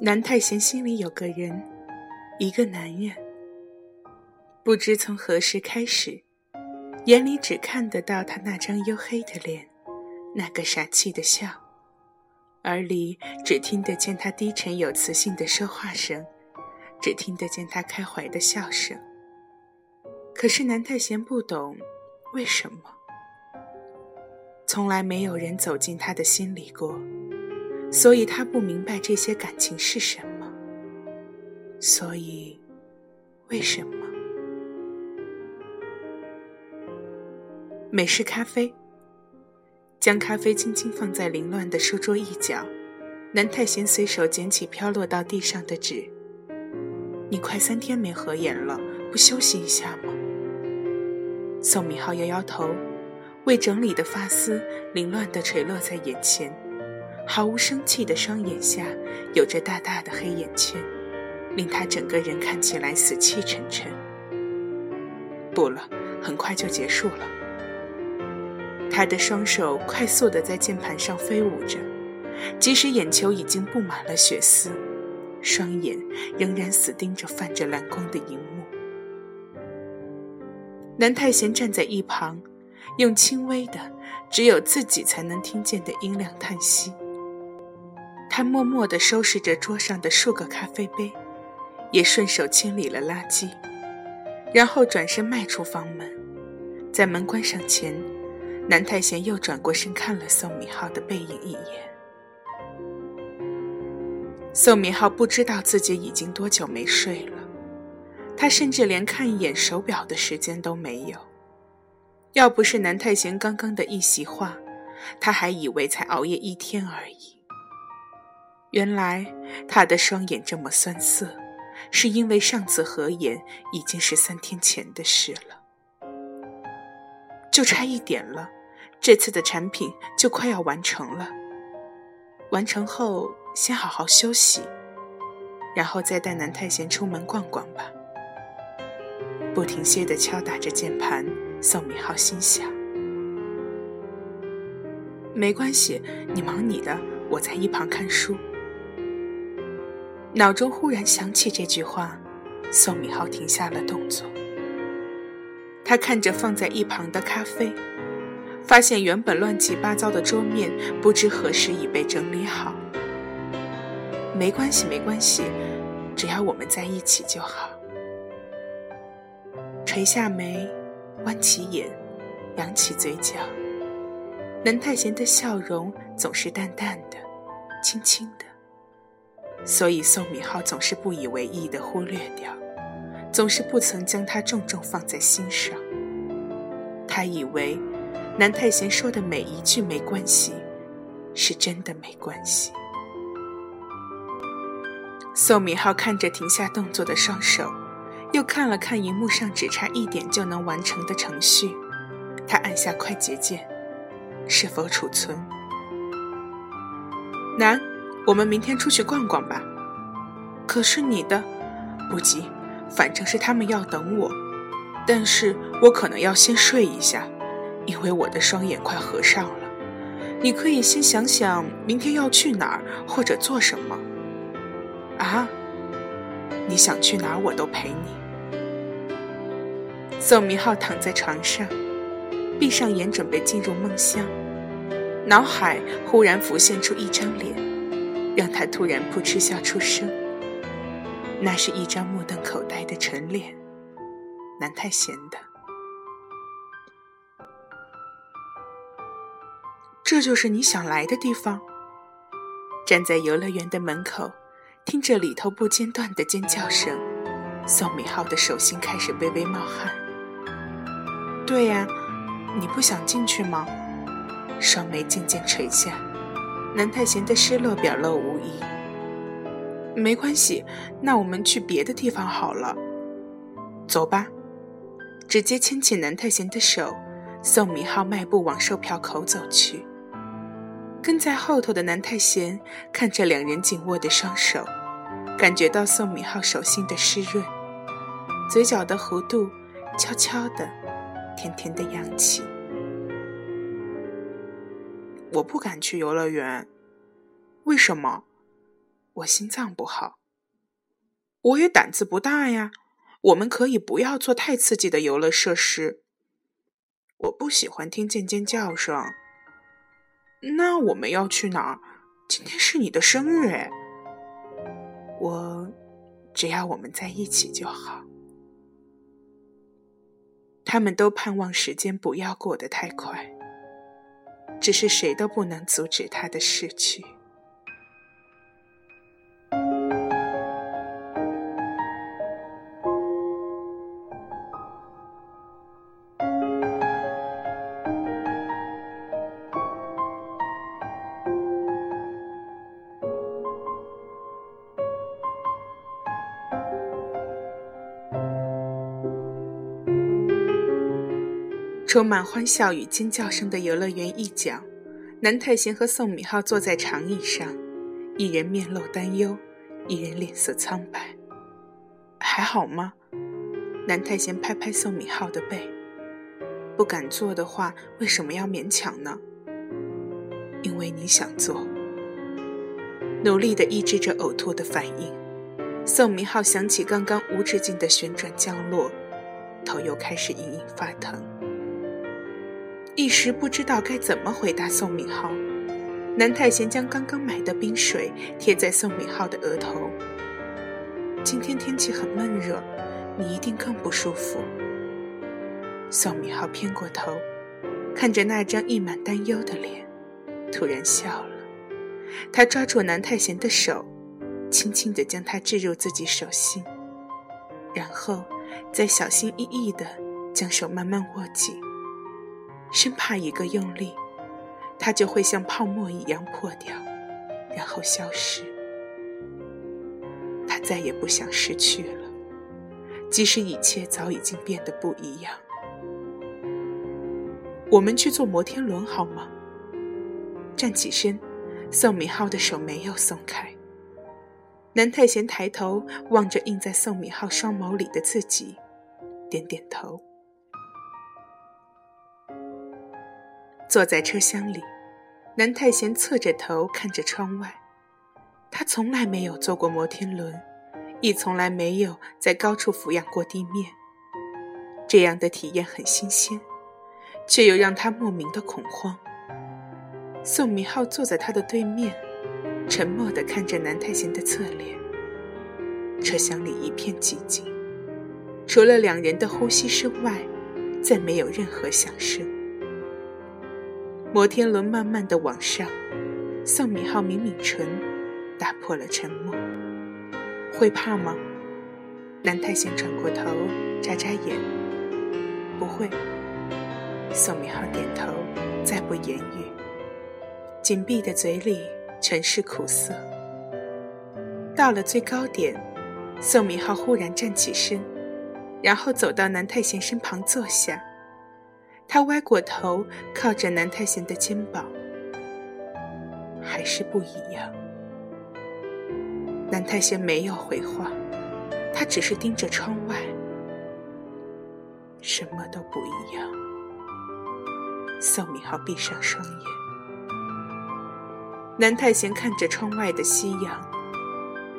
南太贤心里有个人，一个男人。不知从何时开始，眼里只看得到他那张黝黑的脸，那个傻气的笑，耳里只听得见他低沉有磁性的说话声，只听得见他开怀的笑声。可是南太贤不懂，为什么？从来没有人走进他的心里过。所以他不明白这些感情是什么。所以，为什么？美式咖啡。将咖啡轻轻放在凌乱的书桌一角，南太贤随手捡起飘落到地上的纸。你快三天没合眼了，不休息一下吗？宋明浩摇摇头，未整理的发丝凌乱地垂落在眼前。毫无生气的双眼下，有着大大的黑眼圈，令他整个人看起来死气沉沉。不了，很快就结束了。他的双手快速地在键盘上飞舞着，即使眼球已经布满了血丝，双眼仍然死盯着泛着蓝光的荧幕。南太贤站在一旁，用轻微的、只有自己才能听见的音量叹息。他默默地收拾着桌上的数个咖啡杯，也顺手清理了垃圾，然后转身迈出房门。在门关上前，南太贤又转过身看了宋敏浩的背影一眼。宋敏浩不知道自己已经多久没睡了，他甚至连看一眼手表的时间都没有。要不是南太贤刚刚的一席话，他还以为才熬夜一天而已。原来他的双眼这么酸涩，是因为上次合眼已经是三天前的事了，就差一点了，这次的产品就快要完成了。完成后先好好休息，然后再带南太贤出门逛逛吧。不停歇地敲打着键盘，宋明浩心想：没关系，你忙你的，我在一旁看书。脑中忽然想起这句话，宋敏浩停下了动作。他看着放在一旁的咖啡，发现原本乱七八糟的桌面不知何时已被整理好。没关系，没关系，只要我们在一起就好。垂下眉，弯起眼，扬起嘴角，南太贤的笑容总是淡淡的，轻轻的。所以宋敏浩总是不以为意地忽略掉，总是不曾将他重重放在心上。他以为南太贤说的每一句没关系，是真的没关系。宋敏浩看着停下动作的双手，又看了看荧幕上只差一点就能完成的程序，他按下快捷键，是否储存？南。我们明天出去逛逛吧。可是你的，不急，反正是他们要等我。但是我可能要先睡一下，因为我的双眼快合上了。你可以先想想明天要去哪儿或者做什么。啊，你想去哪儿我都陪你。宋明浩躺在床上，闭上眼准备进入梦乡，脑海忽然浮现出一张脸。让他突然扑哧笑出声，那是一张目瞪口呆的纯脸，南太贤的。这就是你想来的地方。站在游乐园的门口，听着里头不间断的尖叫声，宋美浩的手心开始微微冒汗。对呀，你不想进去吗？双眉渐渐垂下。南太贤的失落表露无遗。没关系，那我们去别的地方好了。走吧，直接牵起南太贤的手，宋明浩迈步往售票口走去。跟在后头的南太贤看着两人紧握的双手，感觉到宋敏浩手心的湿润，嘴角的弧度悄悄的、甜甜的扬起。我不敢去游乐园，为什么？我心脏不好。我也胆子不大呀。我们可以不要做太刺激的游乐设施。我不喜欢听见尖叫声。那我们要去哪儿？今天是你的生日哎。我只要我们在一起就好。他们都盼望时间不要过得太快，只是谁都不能阻止他的逝去。充满欢笑与尖叫声的游乐园一角，南太贤和宋敏浩坐在长椅上，一人面露担忧，一人脸色苍白。还好吗？南太贤拍拍宋敏浩的背。不敢做的话，为什么要勉强呢？因为你想做。努力地抑制着呕吐的反应。宋明浩想起刚刚无止境的旋转降落，头又开始隐隐发疼。一时不知道该怎么回答宋敏浩，南太贤将刚刚买的冰水贴在宋敏浩的额头。今天天气很闷热，你一定更不舒服。宋敏浩偏过头，看着那张溢满担忧的脸，突然笑了。他抓住南太贤的手，轻轻地将他置入自己手心，然后再小心翼翼地将手慢慢握紧。生怕一个用力，它就会像泡沫一样破掉，然后消失。他再也不想失去了，即使一切早已经变得不一样。我们去坐摩天轮好吗？站起身，宋敏浩的手没有松开。南太贤抬头望着映在宋敏浩双眸里的自己，点点头。坐在车厢里，南太贤侧着头看着窗外。他从来没有坐过摩天轮，亦从来没有在高处俯仰过地面。这样的体验很新鲜，却又让他莫名的恐慌。宋明浩坐在他的对面，沉默地看着南太贤的侧脸。车厢里一片寂静，除了两人的呼吸声外，再没有任何响声。摩天轮慢慢的往上，宋敏浩抿抿唇，打破了沉默。会怕吗？南太贤转过头，眨眨眼。不会。宋敏浩点头，再不言语，紧闭的嘴里全是苦涩。到了最高点，宋敏浩忽然站起身，然后走到南太贤身旁坐下。他歪过头，靠着南太贤的肩膀，还是不一样。南太贤没有回话，他只是盯着窗外，什么都不一样。宋敏浩闭上双眼，南太贤看着窗外的夕阳，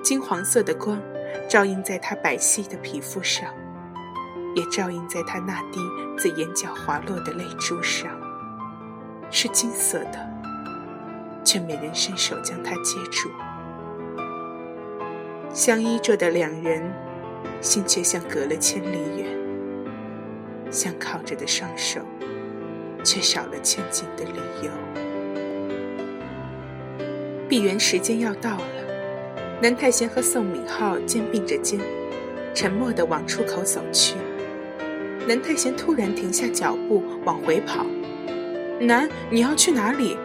金黄色的光照映在他白皙的皮肤上。也照映在他那滴自眼角滑落的泪珠上，是金色的，却没人伸手将它接住。相依着的两人，心却像隔了千里远；相靠着的双手，却少了牵紧的理由。闭园时间要到了，南太贤和宋敏浩肩并着肩，沉默地往出口走去。南太贤突然停下脚步，往回跑。南，你要去哪里？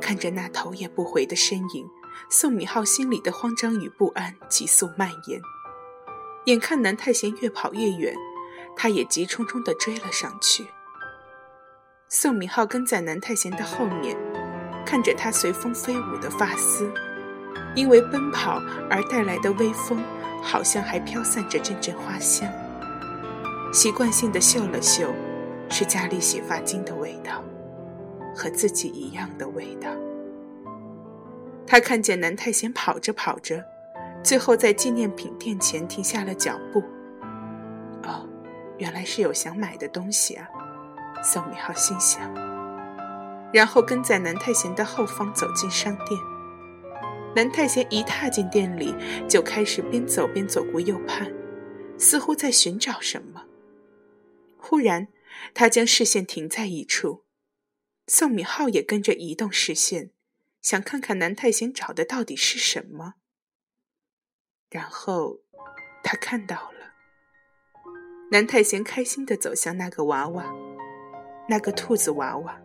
看着那头也不回的身影，宋敏浩心里的慌张与不安急速蔓延。眼看南太贤越跑越远，他也急冲冲地追了上去。宋敏浩跟在南太贤的后面，看着他随风飞舞的发丝，因为奔跑而带来的微风，好像还飘散着阵阵花香。习惯性的嗅了嗅，是家里洗发精的味道，和自己一样的味道。他看见南太贤跑着跑着，最后在纪念品店前停下了脚步。哦，原来是有想买的东西啊！宋敏浩心想，然后跟在南太贤的后方走进商店。南太贤一踏进店里，就开始边走边左顾右盼，似乎在寻找什么。忽然，他将视线停在一处，宋敏浩也跟着移动视线，想看看南太贤找的到底是什么。然后，他看到了，南太贤开心地走向那个娃娃，那个兔子娃娃，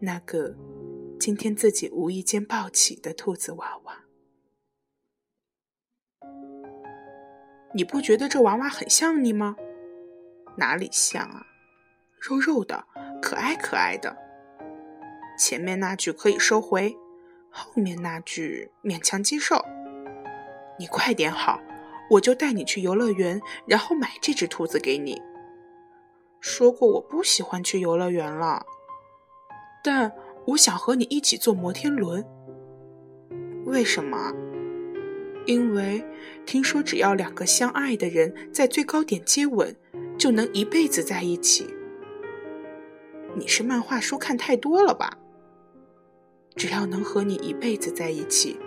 那个。今天自己无意间抱起的兔子娃娃，你不觉得这娃娃很像你吗？哪里像啊？肉肉的，可爱可爱的。前面那句可以收回，后面那句勉强接受。你快点好，我就带你去游乐园，然后买这只兔子给你。说过我不喜欢去游乐园了，但。我想和你一起坐摩天轮。为什么？因为听说只要两个相爱的人在最高点接吻，就能一辈子在一起。你是漫画书看太多了吧？只要能和你一辈子在一起，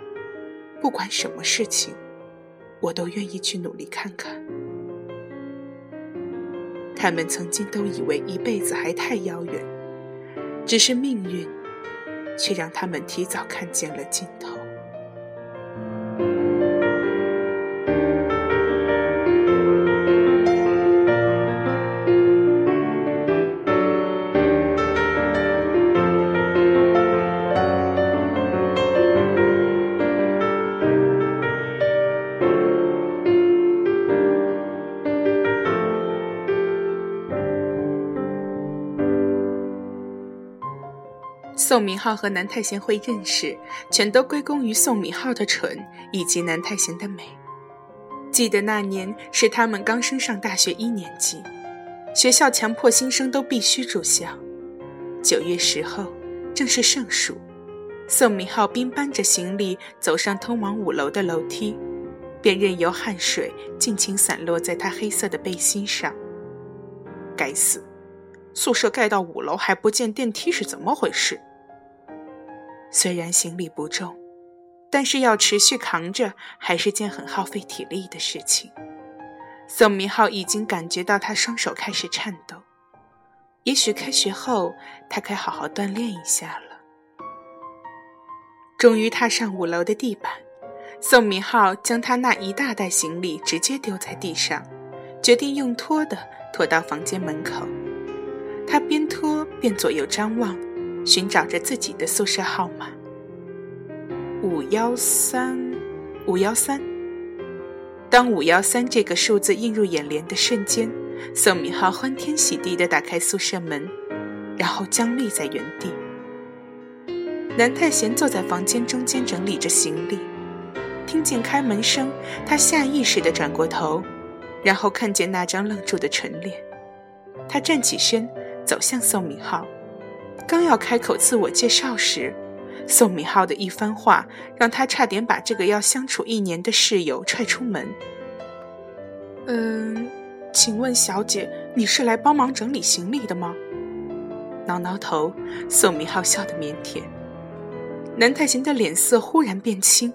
不管什么事情，我都愿意去努力看看。他们曾经都以为一辈子还太遥远，只是命运。却让他们提早看见了尽头。宋明浩和南太贤会认识，全都归功于宋明浩的蠢以及南太贤的美。记得那年是他们刚升上大学一年级，学校强迫新生都必须住校。九月十号，正是盛暑，宋明浩边搬着行李走上通往五楼的楼梯，便任由汗水尽情散落在他黑色的背心上。该死，宿舍盖到五楼还不见电梯是怎么回事？虽然行李不重，但是要持续扛着还是件很耗费体力的事情。宋明浩已经感觉到他双手开始颤抖，也许开学后他该好好锻炼一下了。终于踏上五楼的地板，宋明浩将他那一大袋行李直接丢在地上，决定用拖的拖到房间门口。他边拖边左右张望。寻找着自己的宿舍号码，五幺三，五幺三。当五幺三这个数字映入眼帘的瞬间，宋敏浩欢天喜地地打开宿舍门，然后僵立在原地。南太贤坐在房间中间整理着行李，听见开门声，他下意识地转过头，然后看见那张愣住的纯脸。他站起身，走向宋敏浩。刚要开口自我介绍时，宋敏浩的一番话让他差点把这个要相处一年的室友踹出门。嗯，请问小姐，你是来帮忙整理行李的吗？挠挠头，宋敏浩笑得腼腆。南太贤的脸色忽然变青，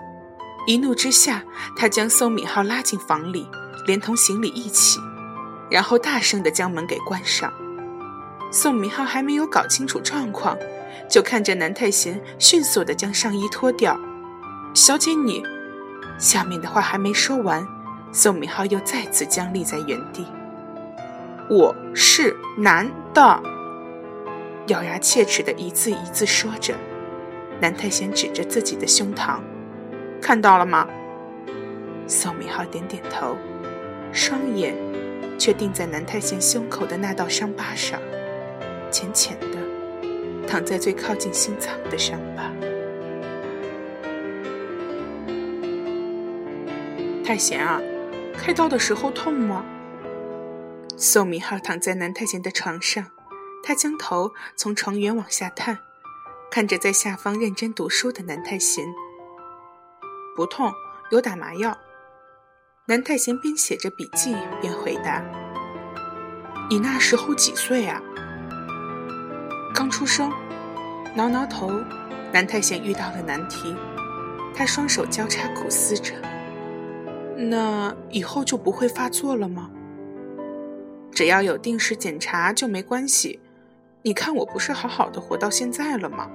一怒之下，他将宋敏浩拉进房里，连同行李一起，然后大声地将门给关上。宋明浩还没有搞清楚状况，就看着南太贤迅速地将上衣脱掉。小姐，你……下面的话还没说完，宋明浩又再次僵立在原地。我是男的，咬牙切齿的一字一字说着。南太贤指着自己的胸膛，看到了吗？宋明浩点点头，双眼却定在南太贤胸口的那道伤疤上。浅浅的，躺在最靠近心脏的伤疤。太贤啊，开刀的时候痛吗？宋明浩躺在南太贤的床上，他将头从床缘往下探，看着在下方认真读书的南太贤。不痛，有打麻药。南太贤边写着笔记边回答：“你那时候几岁啊？”刚出生。挠挠头，南太贤遇到了难题，他双手交叉苦思着：“那以后就不会发作了吗？只要有定时检查就没关系。你看我不是好好的活到现在了吗？”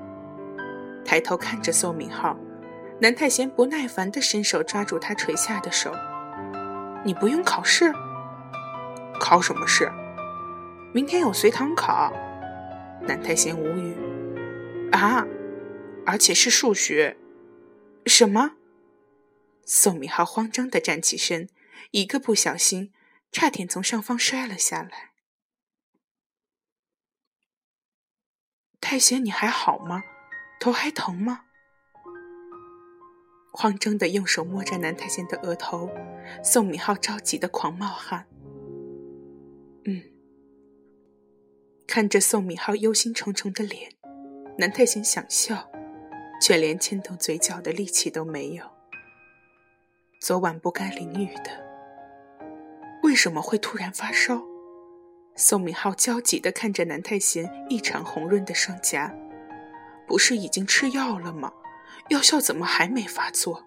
抬头看着宋明浩，南太贤不耐烦地伸手抓住他垂下的手：“你不用考试？考什么试？明天有随堂考。”南太贤无语。啊，而且是数学，什么？宋明浩慌张的站起身，一个不小心，差点从上方摔了下来。太贤，你还好吗？头还疼吗？慌张的用手摸着南太贤的额头，宋明浩着急的狂冒汗。看着宋敏浩忧心忡忡的脸。南太贤想笑，却连牵动嘴角的力气都没有。昨晚不该淋雨的，为什么会突然发烧？宋敏浩焦急地看着南太贤异常红润的双颊，不是已经吃药了吗？药效怎么还没发作？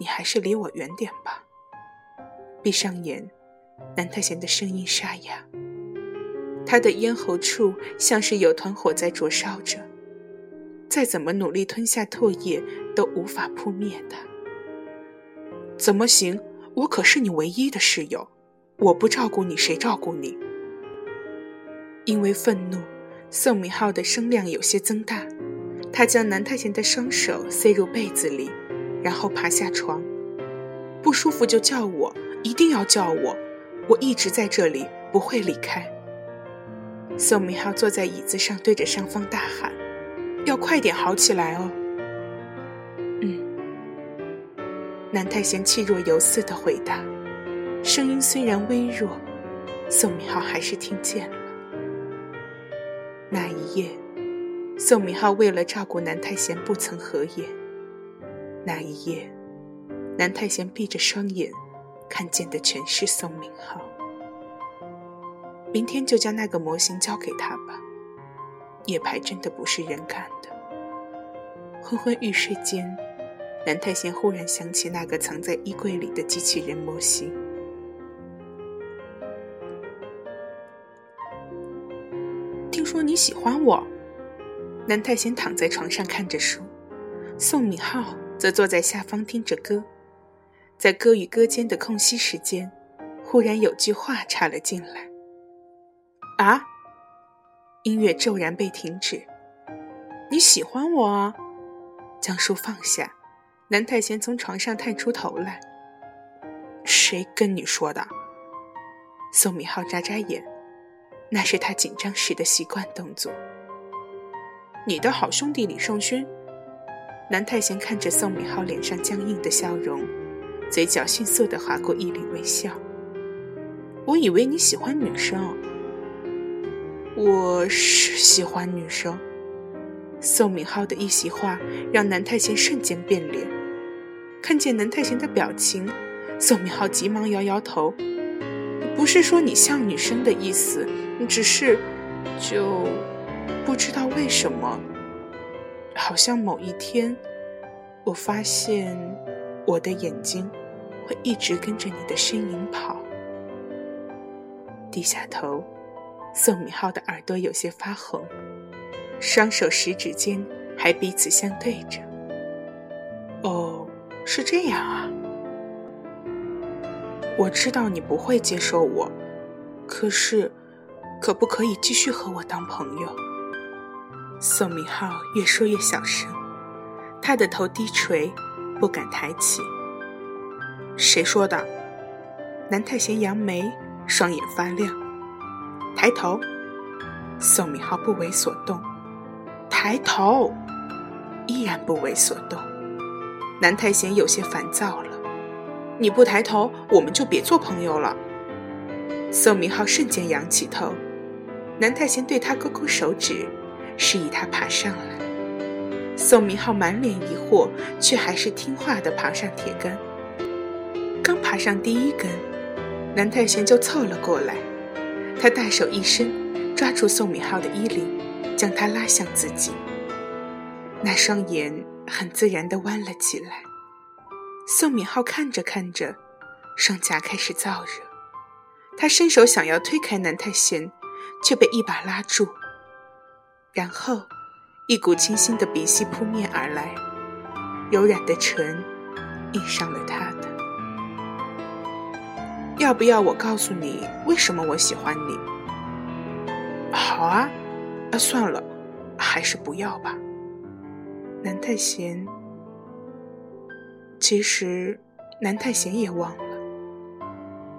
你还是离我远点吧。闭上眼，南太贤的声音沙哑。他的咽喉处像是有团火在灼烧着，再怎么努力吞下唾液都无法扑灭的。怎么行？我可是你唯一的室友，我不照顾你，谁照顾你？因为愤怒，宋明浩的声量有些增大，他将南太贤的双手塞入被子里，然后爬下床。不舒服就叫我，一定要叫我，我一直在这里，不会离开。宋明浩坐在椅子上，对着上方大喊：“要快点好起来哦！”嗯，南太贤气若游丝的回答，声音虽然微弱，宋明浩还是听见了。那一夜，宋明浩为了照顾南太贤，不曾合眼。那一夜，南太贤闭着双眼，看见的全是宋明浩。明天就将那个模型交给他吧。夜排真的不是人干的。昏昏欲睡间，南太贤忽然想起那个藏在衣柜里的机器人模型。听说你喜欢我。南太贤躺在床上看着书，宋敏浩则坐在下方听着歌。在歌与歌间的空隙时间，忽然有句话插了进来。啊！音乐骤然被停止。你喜欢我？将书放下，南太贤从床上探出头来。谁跟你说的？宋敏浩眨眨眼，那是他紧张时的习惯动作。你的好兄弟李胜勋。南太贤看着宋敏浩脸上僵硬的笑容，嘴角迅速的划过一缕微笑。我以为你喜欢女生。我是喜欢女生。宋敏浩的一席话让南太贤瞬间变脸。看见南太贤的表情，宋敏浩急忙摇摇头：“不是说你像女生的意思，只是……就不知道为什么，好像某一天，我发现我的眼睛会一直跟着你的身影跑。”低下头。宋敏浩的耳朵有些发红，双手食指间还彼此相对着。哦，是这样啊。我知道你不会接受我，可是，可不可以继续和我当朋友？宋敏浩越说越小声，他的头低垂，不敢抬起。谁说的？南太贤扬眉，双眼发亮。抬头，宋敏浩不为所动。抬头，依然不为所动。南太贤有些烦躁了，你不抬头，我们就别做朋友了。宋明浩瞬间仰起头，南太贤对他勾勾手指，示意他爬上来。宋明浩满脸疑惑，却还是听话的爬上铁杆。刚爬上第一根，南太贤就凑了过来，他大手一伸，抓住宋敏浩的衣领，将他拉向自己。那双眼很自然地弯了起来。宋敏浩看着看着，双颊开始燥热。他伸手想要推开南太贤，却被一把拉住。然后，一股清新的鼻息扑面而来，柔软的唇印上了他的。要不要我告诉你为什么我喜欢你？好啊，啊算了，还是不要吧。南太贤，其实南太贤也忘了，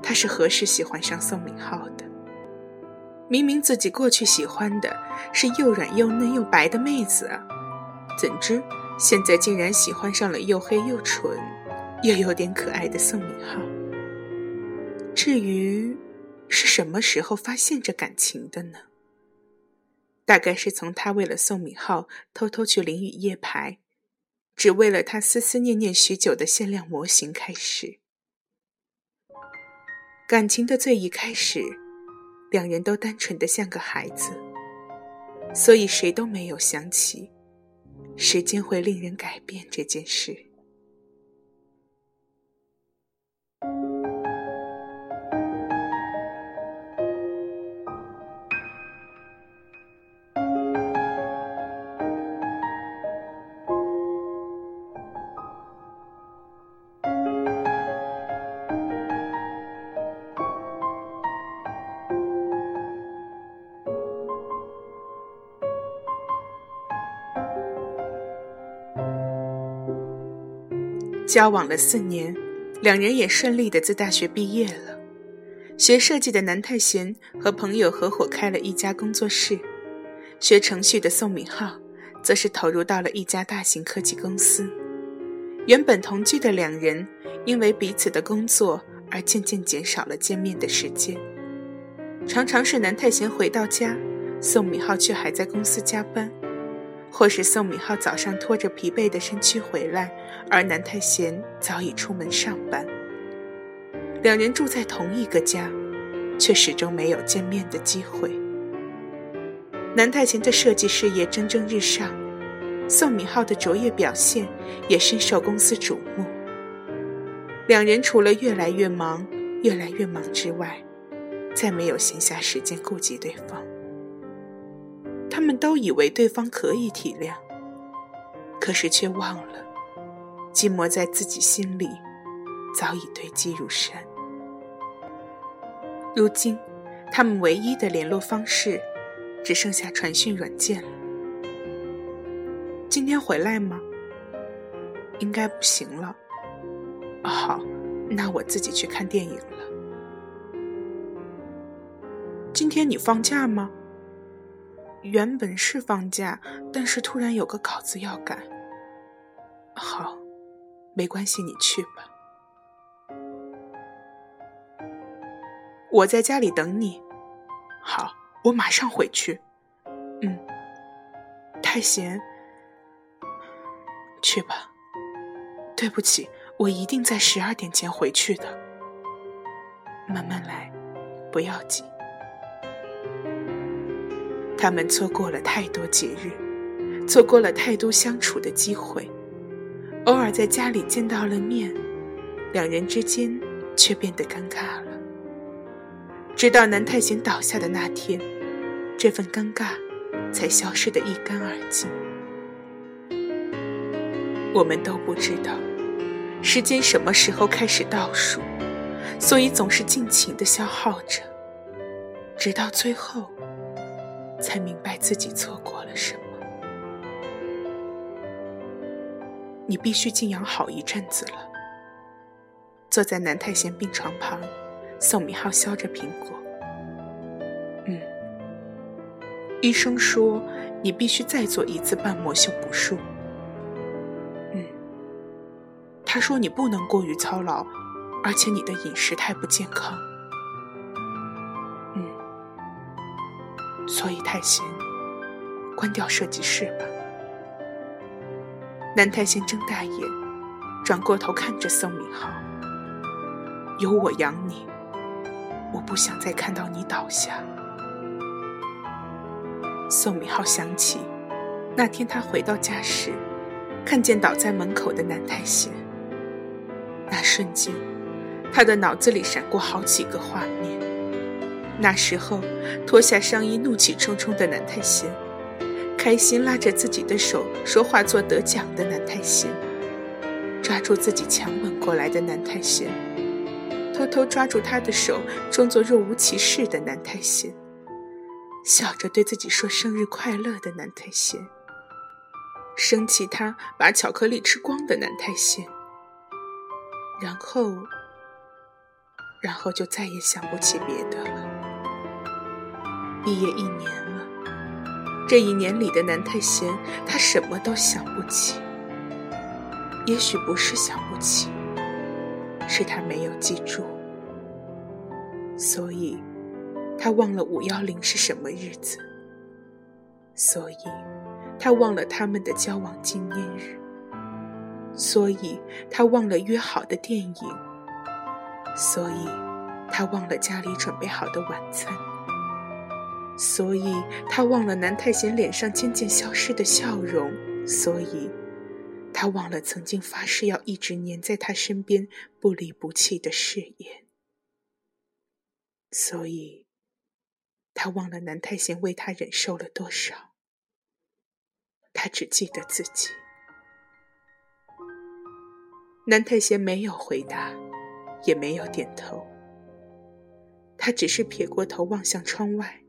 他是何时喜欢上宋明浩的。明明自己过去喜欢的是又软又嫩又白的妹子啊，怎知现在竟然喜欢上了又黑又蠢又有点可爱的宋明浩。至于是什么时候发现这感情的呢？大概是从他为了宋敏浩偷偷去淋雨夜排，只为了他思思念念许久的限量模型开始。感情的最一开始，两人都单纯的像个孩子，所以谁都没有想起，时间会令人改变这件事。交往了四年，两人也顺利的自大学毕业了。学设计的南太贤和朋友合伙开了一家工作室，学程序的宋敏浩则是投入到了一家大型科技公司。原本同居的两人，因为彼此的工作而渐渐减少了见面的时间。常常是南太贤回到家，宋敏浩却还在公司加班。或是宋敏浩早上拖着疲惫的身躯回来，而南太贤早已出门上班。两人住在同一个家，却始终没有见面的机会。南太贤的设计事业蒸蒸日上，宋敏浩的卓越表现也深受公司瞩目。两人除了越来越忙、越来越忙之外，再没有闲暇时间顾及对方。他们都以为对方可以体谅，可是却忘了，寂寞在自己心里早已堆积如山。如今，他们唯一的联络方式只剩下传讯软件了。今天回来吗？应该不行了。好，那我自己去看电影了。今天你放假吗？原本是放假，但是突然有个稿子要赶。好，没关系，你去吧。我在家里等你。好，我马上回去。嗯，太闲，去吧。对不起，我一定在十二点前回去的。慢慢来，不要急。他们错过了太多节日，错过了太多相处的机会，偶尔在家里见到了面，两人之间却变得尴尬了。直到南太贤倒下的那天，这份尴尬才消失得一干二净。我们都不知道时间什么时候开始倒数，所以总是尽情的消耗着，直到最后。才明白自己错过了什么。你必须静养好一阵子了。坐在南太贤病床旁，宋明浩削着苹果。嗯，医生说你必须再做一次瓣膜修补术。嗯，他说你不能过于操劳，而且你的饮食太不健康。所以太贤，关掉设计室吧。南太贤睁大眼，转过头看着宋敏浩：“有我养你，我不想再看到你倒下。”宋敏浩想起那天他回到家时，看见倒在门口的南太贤。那瞬间，他的脑子里闪过好几个画面。那时候，脱下上衣、怒气冲冲的南太贤，开心拉着自己的手说话做得奖的南太贤，抓住自己强吻过来的南太贤，偷偷抓住他的手装作若无其事的南太贤。笑着对自己说生日快乐的南太贤，生气他把巧克力吃光的南太贤，然后，然后就再也想不起别的了。毕业一年了，这一年里的南太贤，他什么都想不起。也许不是想不起，是他没有记住，所以。他忘了五幺零是什么日子，所以，他忘了他们的交往纪念日，所以他忘了约好的电影，所以，他忘了家里准备好的晚餐，所以他忘了南太贤脸上渐渐消失的笑容，所以，他忘了曾经发誓要一直黏在他身边不离不弃的誓言，所以。他忘了南太贤为他忍受了多少，他只记得自己。南太贤没有回答，也没有点头，他只是撇过头望向窗外。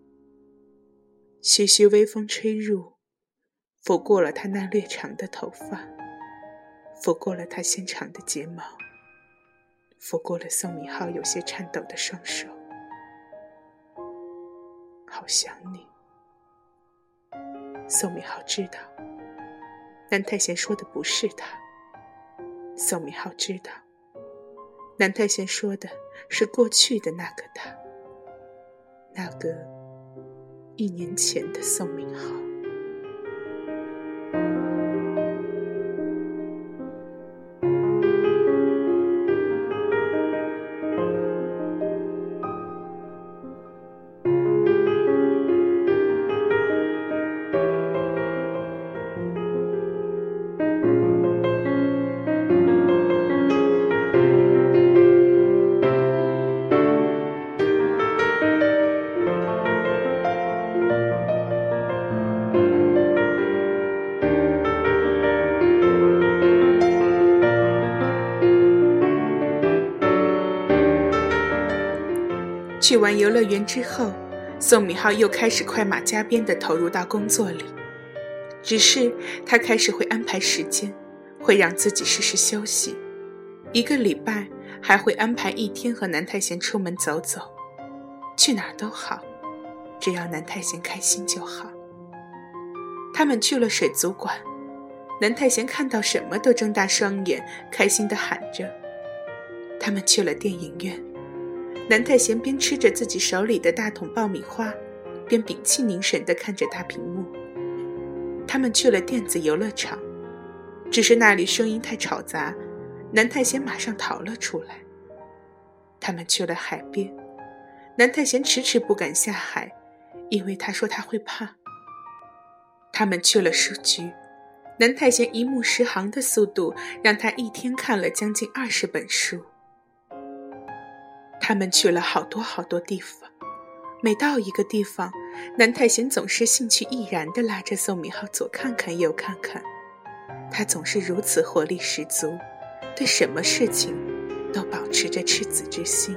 徐徐微风吹入，拂过了他那略长的头发，拂过了他纤长的睫毛，拂过了宋明浩有些颤抖的双手。好想你，宋明浩知道，南太贤说的不是他。宋明浩知道，南太贤说的是过去的那个他，那个一年前的宋明浩。去完游乐园之后，宋敏浩又开始快马加鞭地投入到工作里。只是他开始会安排时间，会让自己适时休息。一个礼拜还会安排一天和南太贤出门走走，去哪儿都好，只要南太贤开心就好。他们去了水族馆，南太贤看到什么都睁大双眼，开心地喊着。他们去了电影院。南太贤边吃着自己手里的大桶爆米花，边屏气凝神地看着大屏幕。他们去了电子游乐场，只是那里声音太吵杂，南太贤马上逃了出来。他们去了海边，南太贤迟迟不敢下海，因为他说他会怕。他们去了书局，南太贤一目十行的速度让他一天看了将近二十本书。他们去了好多好多地方，每到一个地方，南太贤总是兴趣盎然地拉着宋明浩左看看右看看，他总是如此活力十足，对什么事情都保持着赤子之心。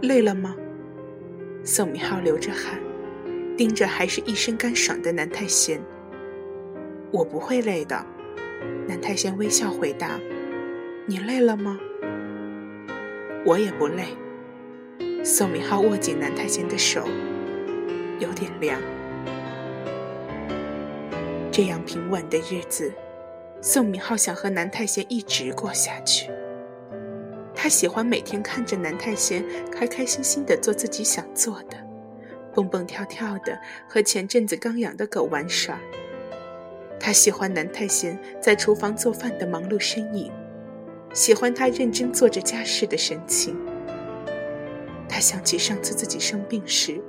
累了吗？宋明浩流着汗，盯着还是一身干爽的南太贤。我不会累的，南太贤微笑回答。你累了吗？我也不累。宋明浩握紧南太贤的手，有点凉。这样平稳的日子，宋明浩想和南太贤一直过下去。他喜欢每天看着南太贤开开心心的做自己想做的，蹦蹦跳跳的和前阵子刚养的狗玩耍。他喜欢南太贤在厨房做饭的忙碌身影，喜欢他认真做着家事的神情。他想起上次自己生病时，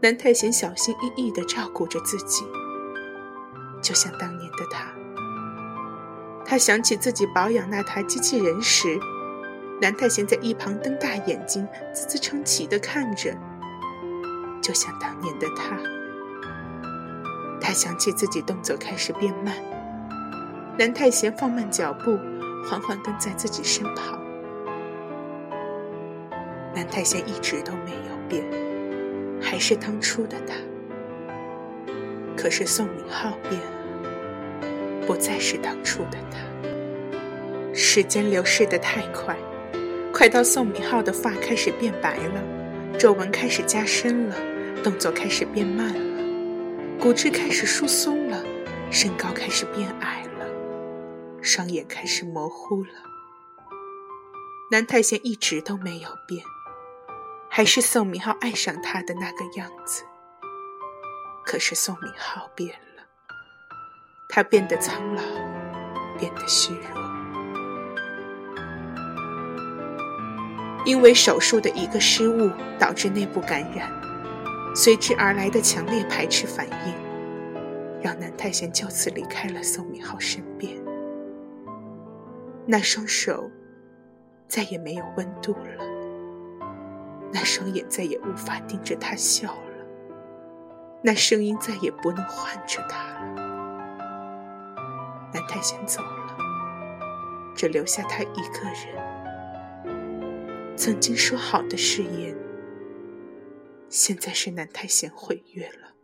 南太贤小心翼翼地照顾着自己，就像当年的他。他想起自己保养那台机器人时，南太贤在一旁瞪大眼睛，啧啧称奇地看着，就像当年的他。他想起自己动作开始变慢，南太贤放慢脚步，缓缓跟在自己身旁。南太贤一直都没有变，还是当初的他。可是宋明浩变了，不再是当初的他。时间流逝的太快，快到宋明浩的发开始变白了，皱纹开始加深了，动作开始变慢了，骨质开始疏松了，身高开始变矮，双眼开始模糊了。南太贤一直都没有变。还是宋明浩爱上他的那个样子。可是宋明浩变了，他变得苍老，变得虚弱。因为手术的一个失误导致内部感染，随之而来的强烈排斥反应，让南太贤就此离开了宋明浩身边。那双手再也没有温度了。那双眼再也无法盯着他笑了，那声音再也不能唤着他了。南太贤走了，只留下他一个人。曾经说好的誓言，现在是南太贤毁约了。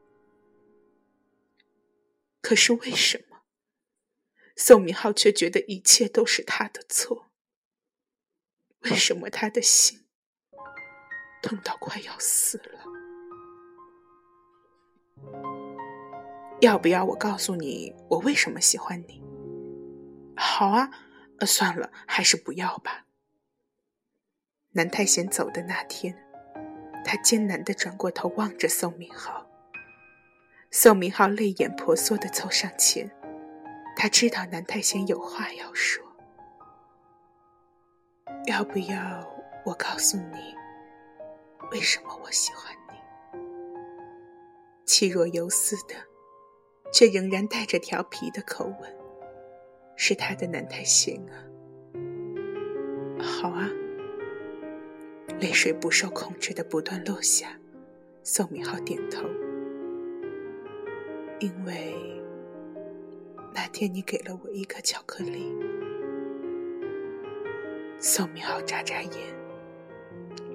可是为什么，宋明浩却觉得一切都是他的错？为什么他的心？痛到快要死了，要不要我告诉你我为什么喜欢你？好啊，呃，算了，还是不要吧。南太贤走的那天，他艰难的转过头望着宋明浩。宋明浩泪眼婆娑的凑上前，他知道南太贤有话要说，要不要我告诉你？为什么我喜欢你？气若游丝的，却仍然带着调皮的口吻，是他的南太贤啊。好啊。泪水不受控制的不断落下，宋明浩点头。因为那天你给了我一颗巧克力。宋明浩眨眨眼。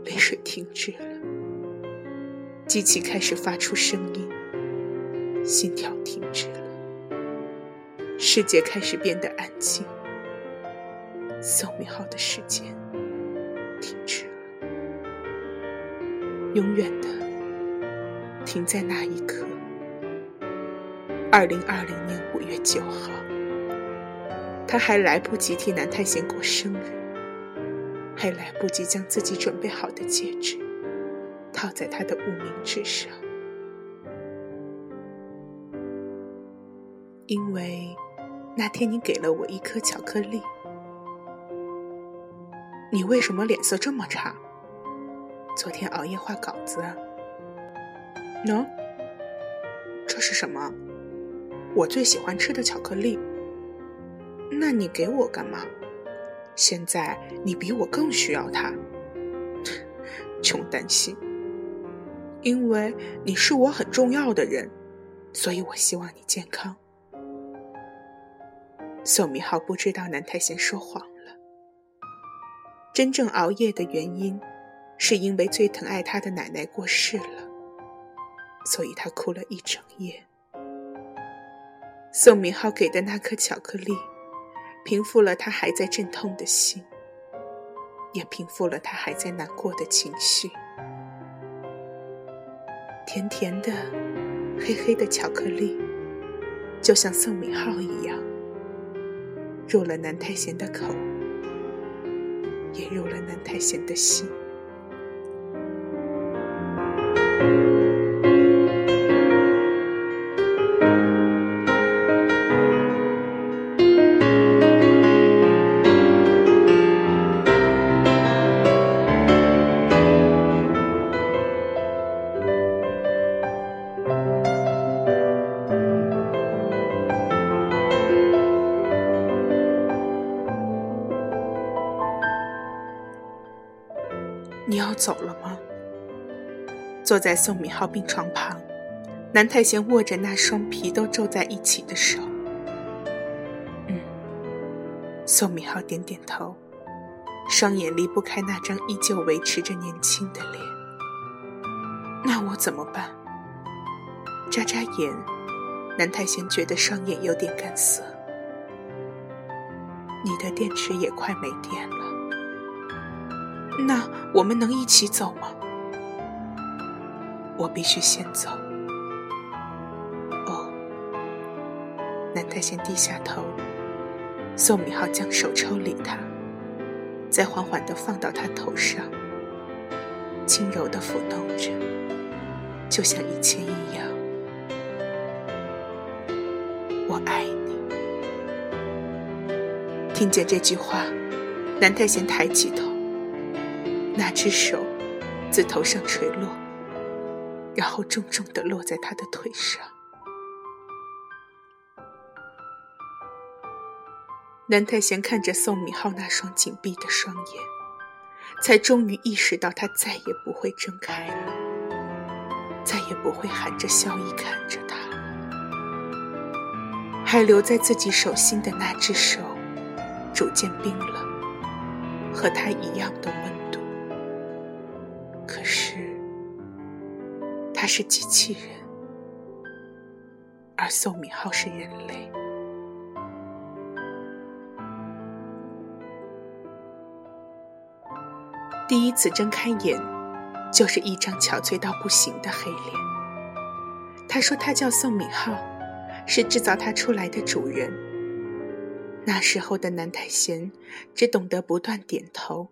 泪水停止了，机器开始发出声音，心跳停止了，世界开始变得安静。宋明浩的时间停止了，永远的停在那一刻。二零二零年五月九号，他还来不及替南太贤过生日。还来不及将自己准备好的戒指套在他的无名指上，因为那天你给了我一颗巧克力。你为什么脸色这么差？昨天熬夜画稿子啊？喏，这是什么？我最喜欢吃的巧克力。那你给我干嘛？现在你比我更需要它，穷担心。因为你是我很重要的人，所以我希望你健康。宋明浩不知道南太贤说谎了，真正熬夜的原因，是因为最疼爱他的奶奶过世了，所以他哭了一整夜。宋明浩给的那颗巧克力。平复了他还在阵痛的心，也平复了他还在难过的情绪。甜甜的、黑黑的巧克力，就像宋明浩一样，入了南太贤的口，也入了南太贤的心。坐在宋敏浩病床旁，南太贤握着那双皮都皱在一起的手。嗯，宋敏浩点点头，双眼离不开那张依旧维持着年轻的脸。那我怎么办？眨眨眼，南太贤觉得双眼有点干涩。你的电池也快没电了。那我们能一起走吗？我必须先走。哦，南太贤低下头，宋敏浩将手抽离他，再缓缓地放到他头上，轻柔地抚弄着，就像以前一样。我爱你。听见这句话，南太贤抬起头。那只手自头上垂落，然后重重的落在他的腿上。南太贤看着宋敏浩那双紧闭的双眼，才终于意识到他再也不会睁开了，再也不会含着笑意看着他。还留在自己手心的那只手，逐渐冰冷，和他一样的温。是机器人，而宋敏浩是人类。第一次睁开眼，就是一张憔悴到不行的黑脸。他说他叫宋敏浩，是制造他出来的主人。那时候的南太贤只懂得不断点头。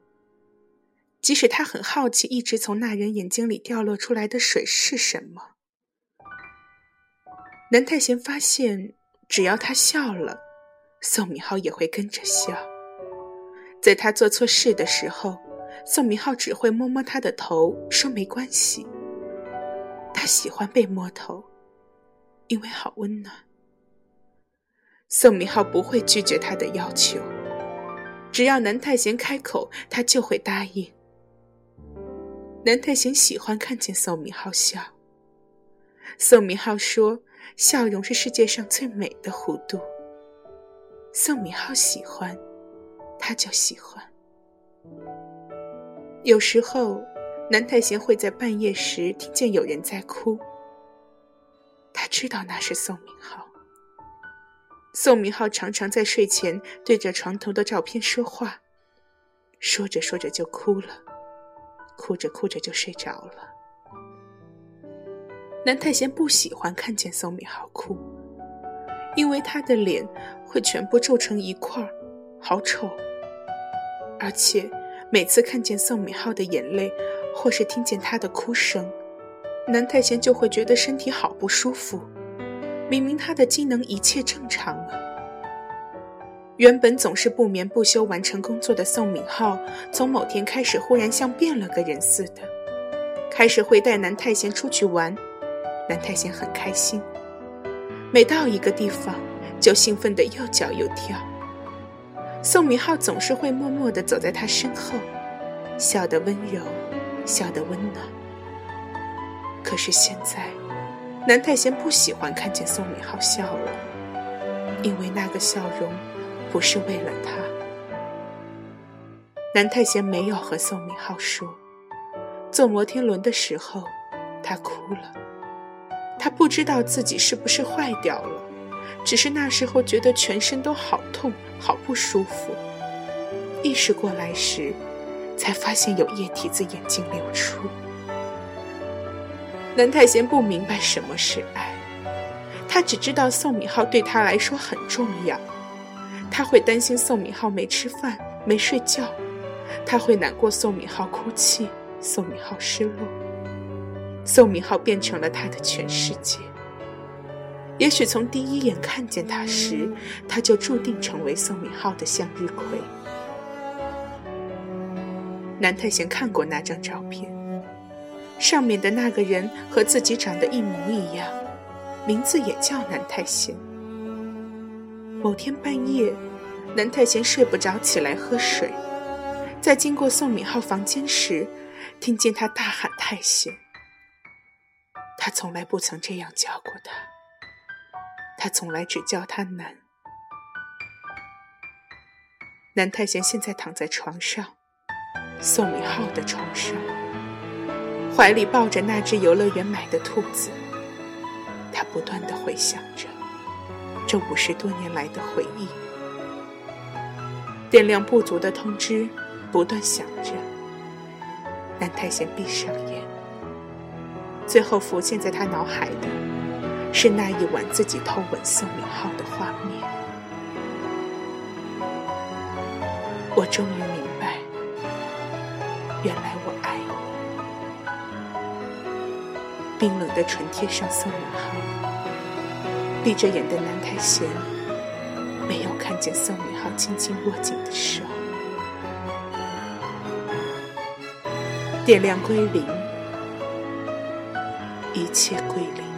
即使他很好奇，一直从那人眼睛里掉落出来的水是什么，南太贤发现，只要他笑了，宋敏浩也会跟着笑。在他做错事的时候，宋敏浩只会摸摸他的头，说没关系。他喜欢被摸头，因为好温暖。宋敏浩不会拒绝他的要求，只要南太贤开口，他就会答应。南太贤喜欢看见宋敏浩笑。宋敏浩说：“笑容是世界上最美的弧度。”宋敏浩喜欢，他就喜欢。有时候，南太贤会在半夜时听见有人在哭。他知道那是宋敏浩。宋敏浩常常在睡前对着床头的照片说话，说着说着就哭了。哭着哭着就睡着了。南太贤不喜欢看见宋敏浩哭，因为他的脸会全部皱成一块儿，好丑。而且每次看见宋敏浩的眼泪，或是听见他的哭声，南太贤就会觉得身体好不舒服。明明他的机能一切正常啊。原本总是不眠不休完成工作的宋敏浩，从某天开始忽然像变了个人似的，开始会带南太贤出去玩。南太贤很开心，每到一个地方就兴奋得又叫又跳。宋敏浩总是会默默地走在他身后，笑得温柔，笑得温暖。可是现在，南太贤不喜欢看见宋敏浩笑了，因为那个笑容。不是为了他，南太贤没有和宋明浩说。坐摩天轮的时候，他哭了。他不知道自己是不是坏掉了，只是那时候觉得全身都好痛，好不舒服。意识过来时，才发现有液体自眼睛流出。南太贤不明白什么是爱，他只知道宋敏浩对他来说很重要。他会担心宋敏浩没吃饭、没睡觉，他会难过宋敏浩哭泣，宋敏浩失落，宋敏浩变成了他的全世界。也许从第一眼看见他时，他就注定成为宋敏浩的向日葵。南太贤看过那张照片，上面的那个人和自己长得一模一样，名字也叫南太贤。某天半夜，南太贤睡不着，起来喝水，在经过宋敏浩房间时，听见他大喊“太贤”。他从来不曾这样叫过他，他从来只叫他南。南太贤现在躺在床上。宋敏浩的床上，怀里抱着那只游乐园买的兔子，他不断的回想着这五十多年来的回忆。电量不足的通知不断响着，南太贤闭上眼，最后浮现在他脑海的是那一晚自己偷吻宋敏浩的画面。我终于明白。原来我爱你。冰冷的唇贴上宋敏浩，闭着眼的南太贤看见宋宇浩轻轻握紧的手。电量归零，一切归零。